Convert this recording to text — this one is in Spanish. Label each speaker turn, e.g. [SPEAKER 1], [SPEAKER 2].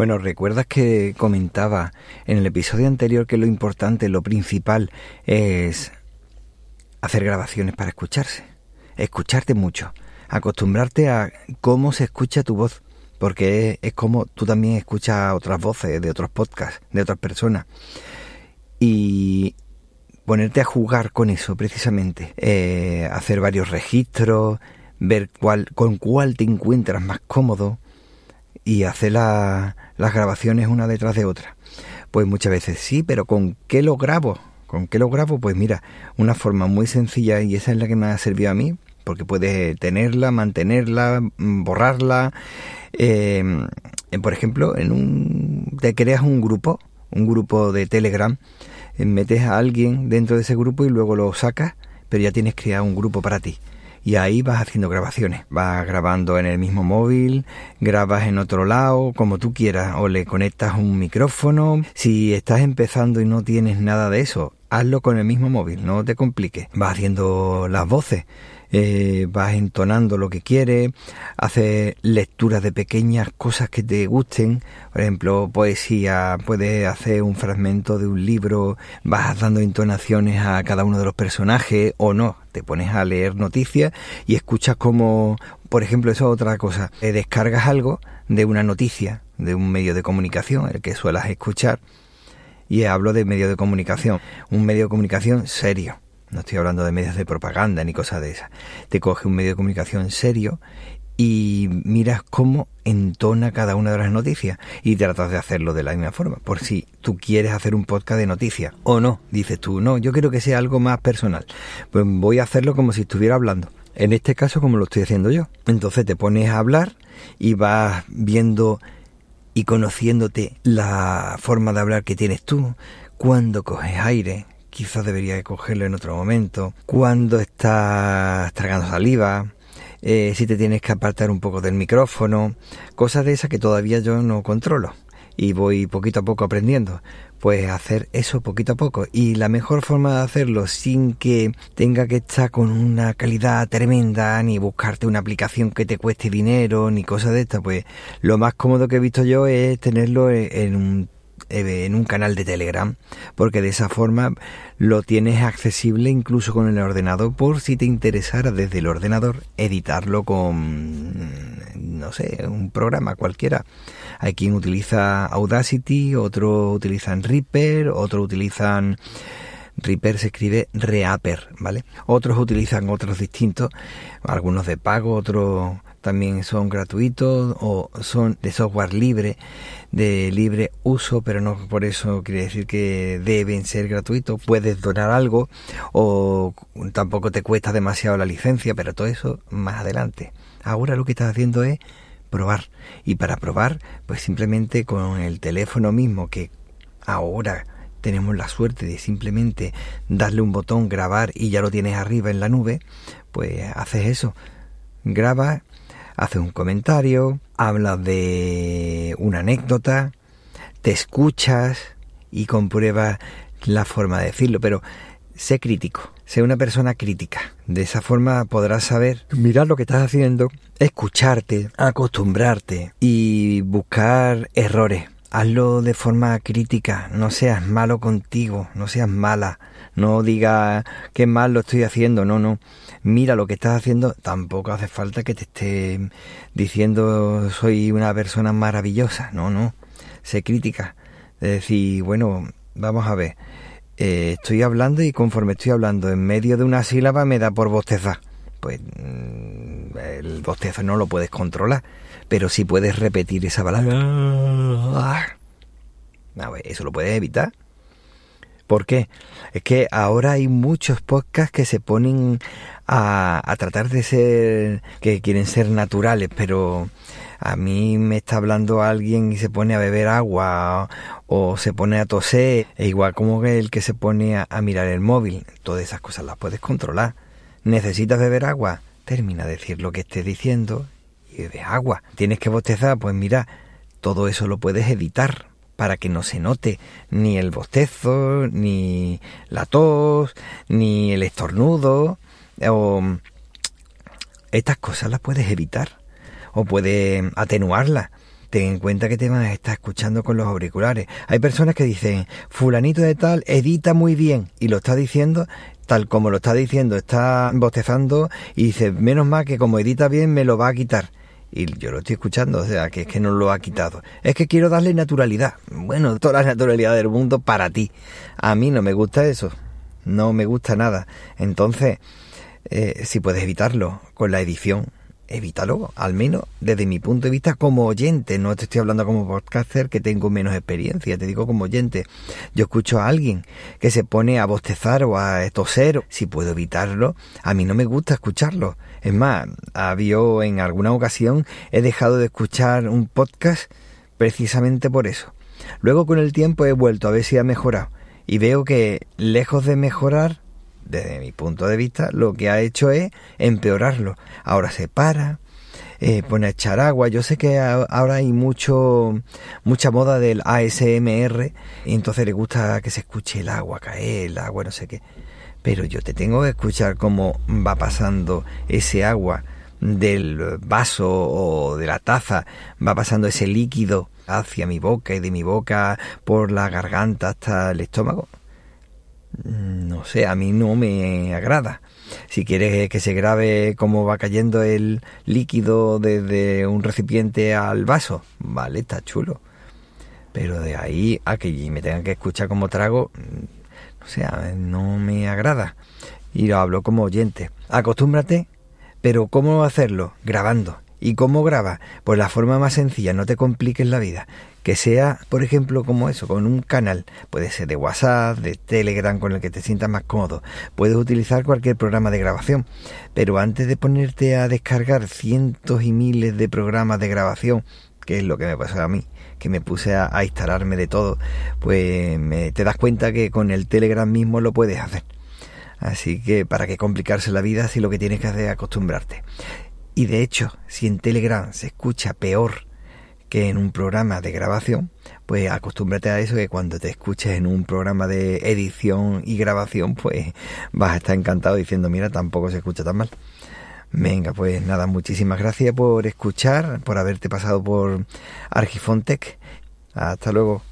[SPEAKER 1] Bueno, ¿recuerdas que comentaba en el episodio anterior que lo importante, lo principal es hacer grabaciones para escucharse? Escucharte mucho, acostumbrarte a cómo se escucha tu voz, porque es, como tú también escuchas otras voces de otros podcasts, de otras personas. Y ponerte a jugar con eso precisamente, eh, hacer varios registros, ver cuál, con cuál te encuentras más cómodo y hacer las grabaciones una detrás de otra. Pues muchas veces sí, pero ¿con qué lo grabo? ¿Con qué lo grabo? Pues mira, una forma muy sencilla y esa es la que me ha servido a mí, porque puedes tenerla, mantenerla, mm, borrarla. Eh, por ejemplo, en un, te creas un grupo, un grupo de Telegram, eh, metes a alguien dentro de ese grupo y luego lo sacas, pero ya tienes creado un grupo para ti y ahí vas haciendo grabaciones. Vas grabando en el mismo móvil, grabas en otro lado, como tú quieras, o le conectas un micrófono. Si estás empezando y no tienes nada de eso, hazlo con el mismo móvil, no te compliques. Vas haciendo las voces. Eh, vas entonando lo que quieres, haces lecturas de pequeñas cosas que te gusten, por ejemplo, poesía, puedes hacer un fragmento de un libro, vas dando entonaciones a cada uno de los personajes o no, te pones a leer noticias y escuchas como, por ejemplo, eso es otra cosa, te descargas algo de una noticia, de un medio de comunicación, el que suelas escuchar, y hablo de medio de comunicación, un medio de comunicación serio no estoy hablando de medios de propaganda ni cosas de esas. Te coge un medio de comunicación serio y miras cómo entona cada una de las noticias y tratas de hacerlo de la misma forma. Por si tú quieres hacer un podcast de noticias o no, dices tú, no, yo quiero que sea algo más personal. Pues voy a hacerlo como si estuviera hablando. En este caso como lo estoy haciendo yo. Entonces te pones a hablar y vas viendo y conociéndote la forma de hablar que tienes tú, cuando coges aire, quizás debería cogerlo en otro momento, cuando estás tragando saliva, eh, si te tienes que apartar un poco del micrófono, cosas de esas que todavía yo no controlo y voy poquito a poco aprendiendo. Pues hacer eso poquito a poco. Y la mejor forma de hacerlo sin que tenga que estar con una calidad tremenda, ni buscarte una aplicación que te cueste dinero, ni cosas de estas, pues lo más cómodo que he visto yo es tenerlo en un en un canal de Telegram, porque de esa forma lo tienes accesible incluso con el ordenador por si te interesara desde el ordenador editarlo con, no sé, un programa cualquiera. Hay quien utiliza Audacity, otro utilizan Reaper, otros utilizan... Reaper se escribe Reaper, ¿vale? Otros utilizan otros distintos, algunos de pago, otros también son gratuitos o son de software libre, de libre uso, pero no por eso quiere decir que deben ser gratuitos. Puedes donar algo o tampoco te cuesta demasiado la licencia, pero todo eso más adelante. Ahora lo que estás haciendo es probar. Y para probar, pues simplemente con el teléfono mismo que ahora tenemos la suerte de simplemente darle un botón, grabar y ya lo tienes arriba en la nube, pues haces eso. Graba haces un comentario, hablas de una anécdota, te escuchas y compruebas la forma de decirlo, pero sé crítico, sé una persona crítica. De esa forma podrás saber mirar lo que estás haciendo, escucharte, acostumbrarte y buscar errores. Hazlo de forma crítica, no seas malo contigo, no seas mala, no digas que mal lo estoy haciendo, no, no. Mira lo que estás haciendo, tampoco hace falta que te esté diciendo soy una persona maravillosa, no, no, sé crítica, es decir, bueno, vamos a ver, eh, estoy hablando y conforme estoy hablando en medio de una sílaba me da por bostezar, pues mm, el bostezo no lo puedes controlar, pero si puedes repetir esa palabra, a ver, eso lo puedes evitar. ¿Por qué? Es que ahora hay muchos podcasts que se ponen a, tratar de ser, que quieren ser naturales, pero a mí me está hablando alguien y se pone a beber agua o, se pone a toser, e igual como el que se pone a, mirar el móvil. Todas esas cosas las puedes controlar. ¿Necesitas beber agua? Termina de decir lo que estés diciendo bebe agua. ¿Tienes que bostezar? Pues mira, todo eso lo puedes editar para que no se note ni el bostezo, ni la tos, ni el estornudo o estas cosas las puedes evitar o puedes atenuarlas. ten en cuenta que te van a estar escuchando con los auriculares. Hay personas que dicen, fulanito de tal edita muy bien y lo está diciendo tal como lo está diciendo, está bostezando y dice, menos mal que como edita bien me lo va a quitar. Y yo lo estoy escuchando, o sea, que es que no lo ha quitado. Es que quiero darle naturalidad. Bueno, toda la naturalidad del mundo para ti. A mí no me gusta eso. No me gusta nada. Entonces, eh, si puedes evitarlo con la edición, evítalo, al menos desde mi punto de vista como oyente, no te estoy hablando como podcaster que tengo menos experiencia, te digo como oyente. Yo escucho a alguien que se pone a bostezar o a toser, si puedo evitarlo, a mí no me gusta escucharlo. Es más, había en alguna ocasión he dejado de escuchar un podcast precisamente por eso. Luego con el tiempo he vuelto a ver si ha mejorado y veo que lejos de mejorar desde mi punto de vista, lo que ha hecho es empeorarlo. Ahora se para, eh, pone a echar agua. Yo sé que ahora hay mucho, mucha moda del ASMR y entonces le gusta que se escuche el agua caer, el agua no sé qué. Pero yo te tengo que escuchar cómo va pasando ese agua del vaso o de la taza, va pasando ese líquido hacia mi boca y de mi boca por la garganta hasta el estómago no sé, a mí no me agrada. Si quieres que se grabe cómo va cayendo el líquido desde un recipiente al vaso, vale, está chulo. Pero de ahí a que me tengan que escuchar como trago, o sea, no me agrada. Y lo hablo como oyente. Acostúmbrate, pero ¿cómo hacerlo? Grabando. ¿Y cómo graba? Pues la forma más sencilla, no te compliques la vida que sea, por ejemplo, como eso, con un canal, puede ser de WhatsApp, de Telegram, con el que te sientas más cómodo. Puedes utilizar cualquier programa de grabación, pero antes de ponerte a descargar cientos y miles de programas de grabación, que es lo que me pasó a mí, que me puse a, instalarme de todo, pues me, te das cuenta que con el Telegram mismo lo puedes hacer. Así que para qué complicarse la vida si lo que tienes que hacer es acostumbrarte. Y de hecho, si en Telegram se escucha peor que en un programa de grabación, pues acostúmbrate a eso que cuando te escuches en un programa de edición y grabación, pues vas a estar encantado diciendo, mira, tampoco se escucha tan mal. Venga, pues nada, muchísimas gracias por escuchar, por haberte pasado por Argifontec. Hasta luego.